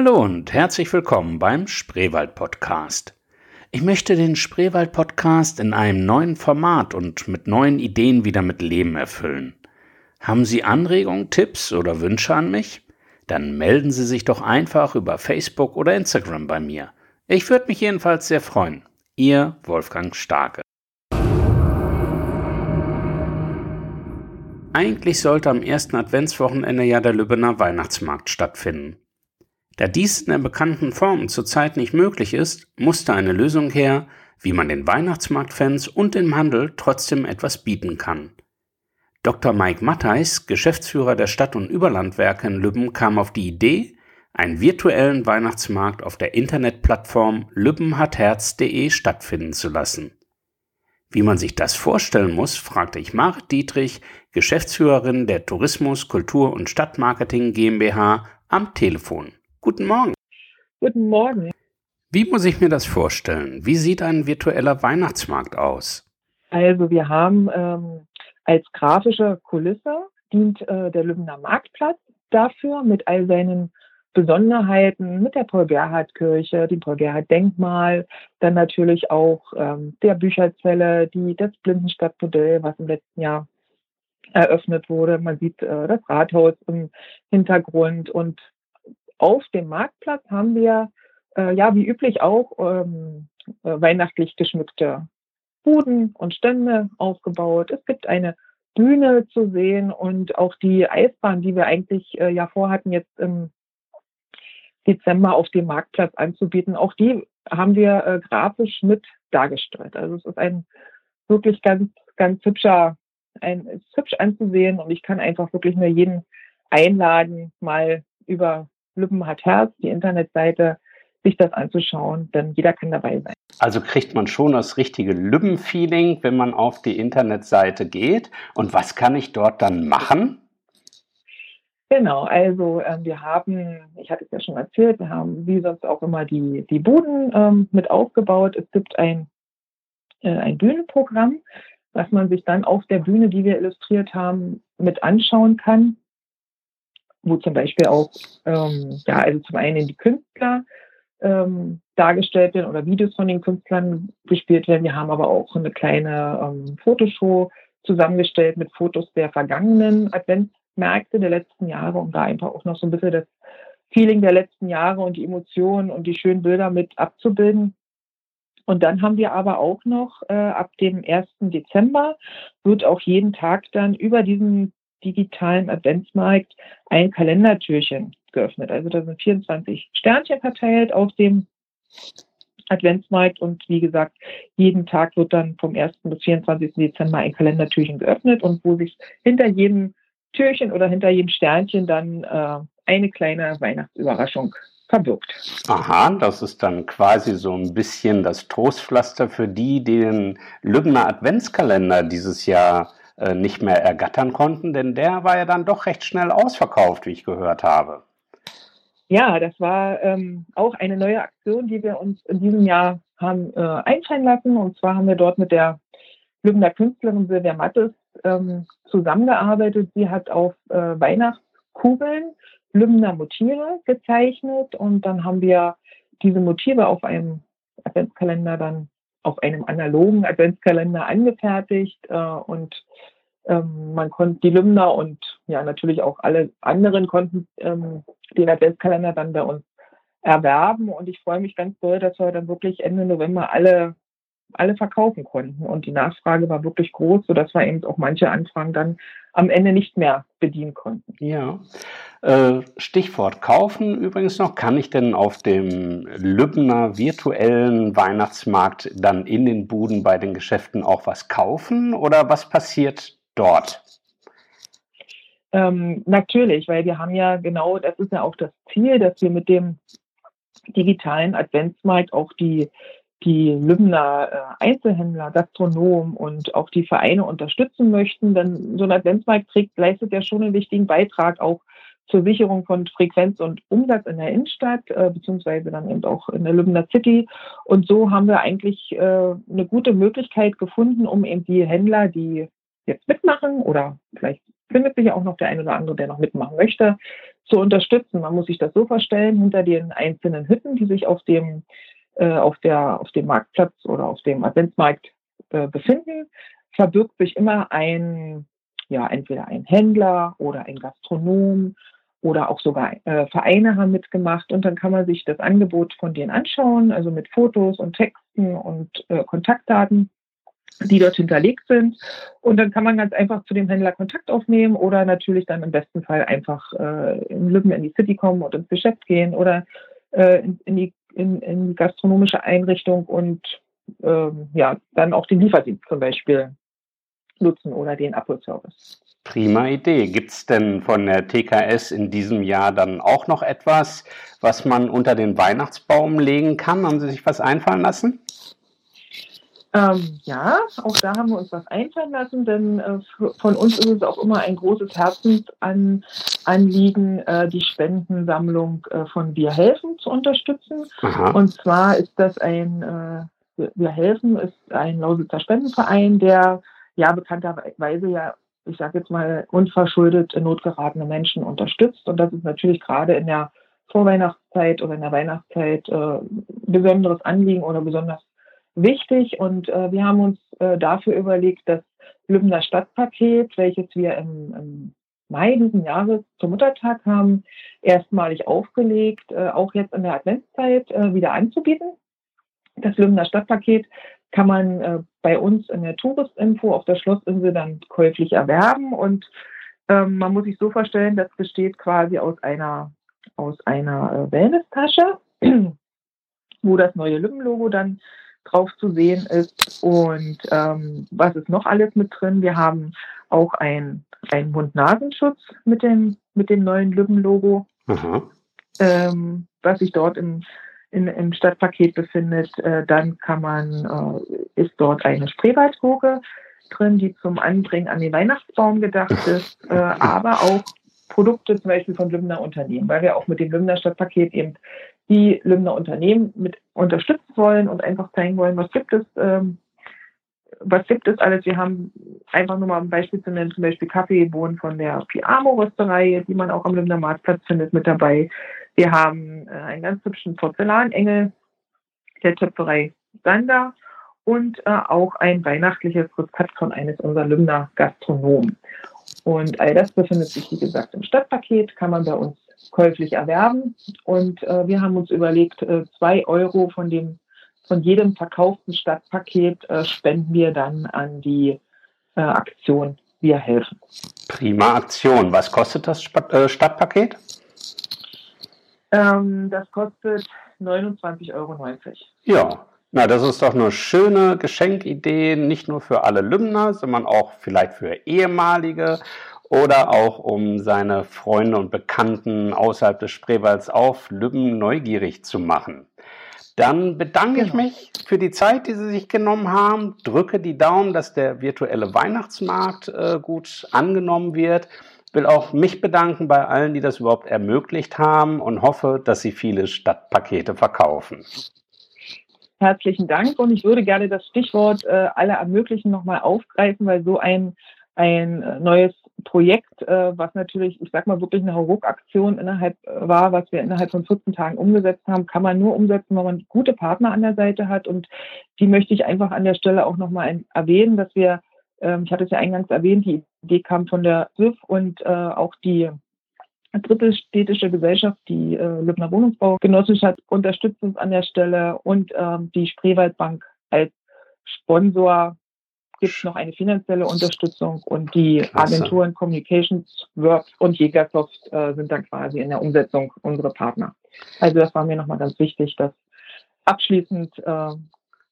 Hallo und herzlich willkommen beim Spreewald Podcast. Ich möchte den Spreewald Podcast in einem neuen Format und mit neuen Ideen wieder mit Leben erfüllen. Haben Sie Anregungen, Tipps oder Wünsche an mich? Dann melden Sie sich doch einfach über Facebook oder Instagram bei mir. Ich würde mich jedenfalls sehr freuen. Ihr Wolfgang Starke. Eigentlich sollte am ersten Adventswochenende ja der Lübbener Weihnachtsmarkt stattfinden. Da dies in der bekannten Form zurzeit nicht möglich ist, musste eine Lösung her, wie man den Weihnachtsmarktfans und dem Handel trotzdem etwas bieten kann. Dr. Mike Mattheis, Geschäftsführer der Stadt- und Überlandwerke in Lübben, kam auf die Idee, einen virtuellen Weihnachtsmarkt auf der Internetplattform lübbenhatherz.de stattfinden zu lassen. Wie man sich das vorstellen muss, fragte ich Marit Dietrich, Geschäftsführerin der Tourismus, Kultur und Stadtmarketing GmbH, am Telefon. Guten Morgen. Guten Morgen. Wie muss ich mir das vorstellen? Wie sieht ein virtueller Weihnachtsmarkt aus? Also wir haben ähm, als grafische Kulisse dient äh, der Lübner Marktplatz dafür mit all seinen Besonderheiten, mit der Paul-Gerhardt-Kirche, dem Paul-Gerhardt-Denkmal, dann natürlich auch ähm, der Bücherzelle, die, das Blindenstadtmodell, was im letzten Jahr eröffnet wurde. Man sieht äh, das Rathaus im Hintergrund und auf dem Marktplatz haben wir, äh, ja, wie üblich auch, ähm, äh, weihnachtlich geschmückte Buden und Stände aufgebaut. Es gibt eine Bühne zu sehen und auch die Eisbahn, die wir eigentlich äh, ja vorhatten, jetzt im Dezember auf dem Marktplatz anzubieten. Auch die haben wir äh, grafisch mit dargestellt. Also es ist ein wirklich ganz, ganz hübscher, ein, ist hübsch anzusehen und ich kann einfach wirklich nur jeden einladen, mal über Lübben hat Herz, die Internetseite, sich das anzuschauen, denn jeder kann dabei sein. Also kriegt man schon das richtige Lübben-Feeling, wenn man auf die Internetseite geht. Und was kann ich dort dann machen? Genau, also äh, wir haben, ich hatte es ja schon erzählt, wir haben wie sonst auch immer die, die Buden ähm, mit aufgebaut. Es gibt ein, äh, ein Bühnenprogramm, was man sich dann auf der Bühne, die wir illustriert haben, mit anschauen kann wo zum Beispiel auch, ähm, ja, also zum einen die Künstler ähm, dargestellt werden oder Videos von den Künstlern gespielt werden. Wir haben aber auch eine kleine ähm, Fotoshow zusammengestellt mit Fotos der vergangenen Adventsmärkte der letzten Jahre, um da einfach auch noch so ein bisschen das Feeling der letzten Jahre und die Emotionen und die schönen Bilder mit abzubilden. Und dann haben wir aber auch noch äh, ab dem 1. Dezember wird auch jeden Tag dann über diesen digitalen Adventsmarkt ein Kalendertürchen geöffnet. Also da sind 24 Sternchen verteilt auf dem Adventsmarkt und wie gesagt, jeden Tag wird dann vom 1. bis 24. Dezember ein Kalendertürchen geöffnet und wo sich hinter jedem Türchen oder hinter jedem Sternchen dann äh, eine kleine Weihnachtsüberraschung verbirgt. Aha, das ist dann quasi so ein bisschen das Trostpflaster für die, die den Lübner Adventskalender dieses Jahr äh, nicht mehr ergattern konnten, denn der war ja dann doch recht schnell ausverkauft, wie ich gehört habe. Ja, das war ähm, auch eine neue Aktion, die wir uns in diesem Jahr haben äh, einfallen lassen. Und zwar haben wir dort mit der Lübner Künstlerin Silvia Mattes ähm, zusammengearbeitet. Sie hat auf äh, Weihnachtskugeln Lübner Motive gezeichnet und dann haben wir diese Motive auf einem Adventskalender dann auf einem analogen Adventskalender angefertigt äh, und ähm, man konnte die Lümner und ja natürlich auch alle anderen konnten ähm, den Adventskalender dann bei uns erwerben. Und ich freue mich ganz doll, dass wir dann wirklich Ende November alle alle verkaufen konnten. Und die Nachfrage war wirklich groß, sodass wir eben auch manche Anfragen dann am Ende nicht mehr bedienen konnten. Ja. Äh, Stichwort kaufen übrigens noch. Kann ich denn auf dem Lübner virtuellen Weihnachtsmarkt dann in den Buden bei den Geschäften auch was kaufen oder was passiert dort? Ähm, natürlich, weil wir haben ja genau, das ist ja auch das Ziel, dass wir mit dem digitalen Adventsmarkt auch die die Lübner äh, Einzelhändler, Gastronomen und auch die Vereine unterstützen möchten. Denn so ein Adventsmarkt trägt, leistet ja schon einen wichtigen Beitrag auch zur Sicherung von Frequenz und Umsatz in der Innenstadt, äh, beziehungsweise dann eben auch in der Lübner City. Und so haben wir eigentlich äh, eine gute Möglichkeit gefunden, um eben die Händler, die jetzt mitmachen oder vielleicht findet sich auch noch der ein oder andere, der noch mitmachen möchte, zu unterstützen. Man muss sich das so vorstellen, hinter den einzelnen Hütten, die sich auf dem, äh, auf der, auf dem Marktplatz oder auf dem Adventsmarkt äh, befinden, verbirgt sich immer ein, ja, entweder ein Händler oder ein Gastronom oder auch sogar äh, Vereine haben mitgemacht und dann kann man sich das Angebot von denen anschauen, also mit Fotos und Texten und äh, Kontaktdaten, die dort hinterlegt sind. Und dann kann man ganz einfach zu dem Händler Kontakt aufnehmen oder natürlich dann im besten Fall einfach äh, in Lübben in die City kommen und ins Geschäft gehen oder äh, in, in, die, in, in gastronomische Einrichtung und ähm, ja, dann auch den Lieferdienst zum Beispiel nutzen oder den Abholservice. Prima Idee. Gibt es denn von der TKS in diesem Jahr dann auch noch etwas, was man unter den Weihnachtsbaum legen kann? Haben Sie sich was einfallen lassen? Ähm, ja, auch da haben wir uns was einfallen lassen, denn äh, von uns ist es auch immer ein großes Herzensanliegen, äh, die Spendensammlung äh, von Wir helfen zu unterstützen. Aha. Und zwar ist das ein, äh, Wir helfen ist ein Lausitzer Spendenverein, der ja bekannterweise ja ich sage jetzt mal, unverschuldet in Not geratene Menschen unterstützt. Und das ist natürlich gerade in der Vorweihnachtszeit oder in der Weihnachtszeit äh, besonderes Anliegen oder besonders wichtig. Und äh, wir haben uns äh, dafür überlegt, das Lübner Stadtpaket, welches wir im, im Mai diesen Jahres zum Muttertag haben, erstmalig aufgelegt, äh, auch jetzt in der Adventszeit äh, wieder anzubieten. Das Lübner Stadtpaket kann man äh, bei uns in der Touristinfo auf der Schlossinsel dann käuflich erwerben. Und ähm, man muss sich so vorstellen, das besteht quasi aus einer, aus einer äh, Wellness-Tasche, wo das neue Lübben-Logo dann drauf zu sehen ist. Und ähm, was ist noch alles mit drin? Wir haben auch ein, einen Mund-Nasenschutz mit dem, mit dem neuen Lübben-Logo, ähm, was sich dort im in, im Stadtpaket befindet, äh, dann kann man, äh, ist dort eine Spreewaldgurke drin, die zum Anbringen an den Weihnachtsbaum gedacht ist, äh, aber auch Produkte zum Beispiel von Lümner Unternehmen, weil wir auch mit dem Lümner Stadtpaket eben die Lümner Unternehmen mit unterstützen wollen und einfach zeigen wollen, was gibt es, ähm, was gibt es alles. Wir haben einfach nur mal ein Beispiel zu nennen, zum Beispiel Kaffeebohnen von der Piamo Rösterei, die man auch am Lümner Marktplatz findet, mit dabei. Wir haben äh, einen ganz hübschen Porzellanengel der Töpferei Sander und äh, auch ein weihnachtliches Rezept von eines unserer Lümner Gastronomen. Und all das befindet sich, wie gesagt, im Stadtpaket, kann man bei uns käuflich erwerben. Und äh, wir haben uns überlegt, äh, zwei Euro von dem von jedem verkauften Stadtpaket äh, spenden wir dann an die äh, Aktion Wir helfen. Prima Aktion. Was kostet das Stadtpaket? Ähm, das kostet 29,90 Euro. Ja, na, das ist doch eine schöne Geschenkidee, nicht nur für alle Lümner, sondern auch vielleicht für ehemalige oder auch um seine Freunde und Bekannten außerhalb des Spreewalds auf Lübben neugierig zu machen. Dann bedanke genau. ich mich für die Zeit, die Sie sich genommen haben, drücke die Daumen, dass der virtuelle Weihnachtsmarkt äh, gut angenommen wird will auch mich bedanken bei allen, die das überhaupt ermöglicht haben und hoffe, dass Sie viele Stadtpakete verkaufen. Herzlichen Dank und ich würde gerne das Stichwort äh, alle ermöglichen nochmal aufgreifen, weil so ein, ein äh, neues Projekt, äh, was natürlich, ich sag mal, wirklich eine Hauruck-Aktion innerhalb äh, war, was wir innerhalb von 14 Tagen umgesetzt haben, kann man nur umsetzen, wenn man gute Partner an der Seite hat. Und die möchte ich einfach an der Stelle auch nochmal erwähnen, dass wir ähm, ich hatte es ja eingangs erwähnt, die Idee kam von der SIF und äh, auch die dritte städtische Gesellschaft, die äh, Lübner Wohnungsbaugenossenschaft, unterstützt uns an der Stelle und ähm, die Spreewaldbank als Sponsor gibt es noch eine finanzielle Unterstützung und die Klasse. Agenturen Communications Work und Jägersoft äh, sind dann quasi in der Umsetzung unsere Partner. Also das war mir nochmal ganz wichtig, dass abschließend äh,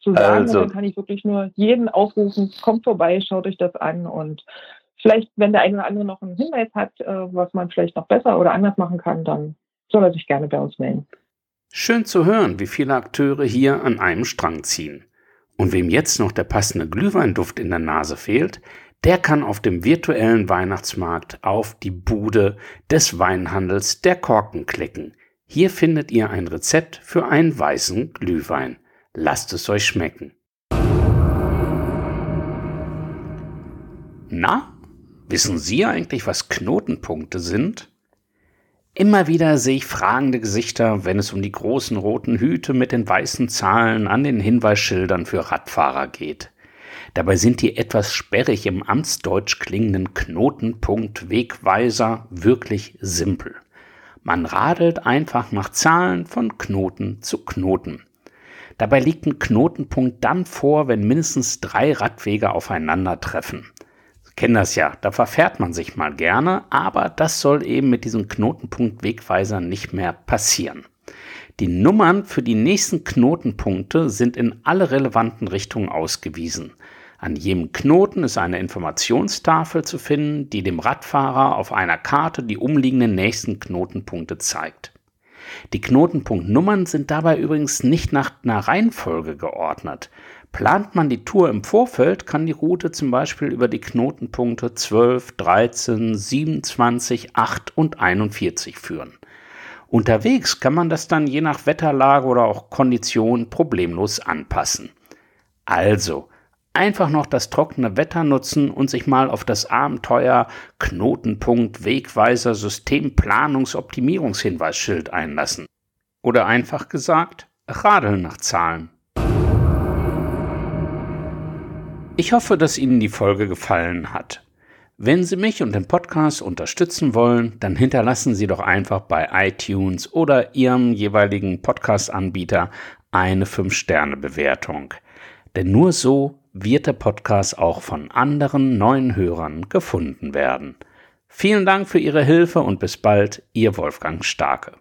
zu sagen. Also, und dann kann ich wirklich nur jeden aufrufen, kommt vorbei, schaut euch das an und vielleicht, wenn der eine oder andere noch einen Hinweis hat, äh, was man vielleicht noch besser oder anders machen kann, dann soll er sich gerne bei uns melden. Schön zu hören, wie viele Akteure hier an einem Strang ziehen. Und wem jetzt noch der passende Glühweinduft in der Nase fehlt, der kann auf dem virtuellen Weihnachtsmarkt auf die Bude des Weinhandels der Korken klicken. Hier findet ihr ein Rezept für einen weißen Glühwein. Lasst es euch schmecken. Na, wissen Sie eigentlich, was Knotenpunkte sind? Immer wieder sehe ich fragende Gesichter, wenn es um die großen roten Hüte mit den weißen Zahlen an den Hinweisschildern für Radfahrer geht. Dabei sind die etwas sperrig im Amtsdeutsch klingenden Knotenpunkt Wegweiser wirklich simpel. Man radelt einfach nach Zahlen von Knoten zu Knoten. Dabei liegt ein Knotenpunkt dann vor, wenn mindestens drei Radwege aufeinandertreffen. Kennen das ja, da verfährt man sich mal gerne, aber das soll eben mit diesem Knotenpunkt Wegweiser nicht mehr passieren. Die Nummern für die nächsten Knotenpunkte sind in alle relevanten Richtungen ausgewiesen. An jedem Knoten ist eine Informationstafel zu finden, die dem Radfahrer auf einer Karte die umliegenden nächsten Knotenpunkte zeigt. Die Knotenpunktnummern sind dabei übrigens nicht nach einer Reihenfolge geordnet. Plant man die Tour im Vorfeld, kann die Route zum Beispiel über die Knotenpunkte 12, 13, 27, 8 und 41 führen. Unterwegs kann man das dann je nach Wetterlage oder auch Kondition problemlos anpassen. Also, einfach noch das trockene Wetter nutzen und sich mal auf das Abenteuer Knotenpunkt Wegweiser Systemplanungsoptimierungshinweisschild einlassen. Oder einfach gesagt, radeln nach Zahlen. Ich hoffe, dass Ihnen die Folge gefallen hat. Wenn Sie mich und den Podcast unterstützen wollen, dann hinterlassen Sie doch einfach bei iTunes oder Ihrem jeweiligen Podcast-Anbieter eine 5-Sterne-Bewertung. Denn nur so wird der Podcast auch von anderen neuen Hörern gefunden werden. Vielen Dank für Ihre Hilfe und bis bald, Ihr Wolfgang Starke.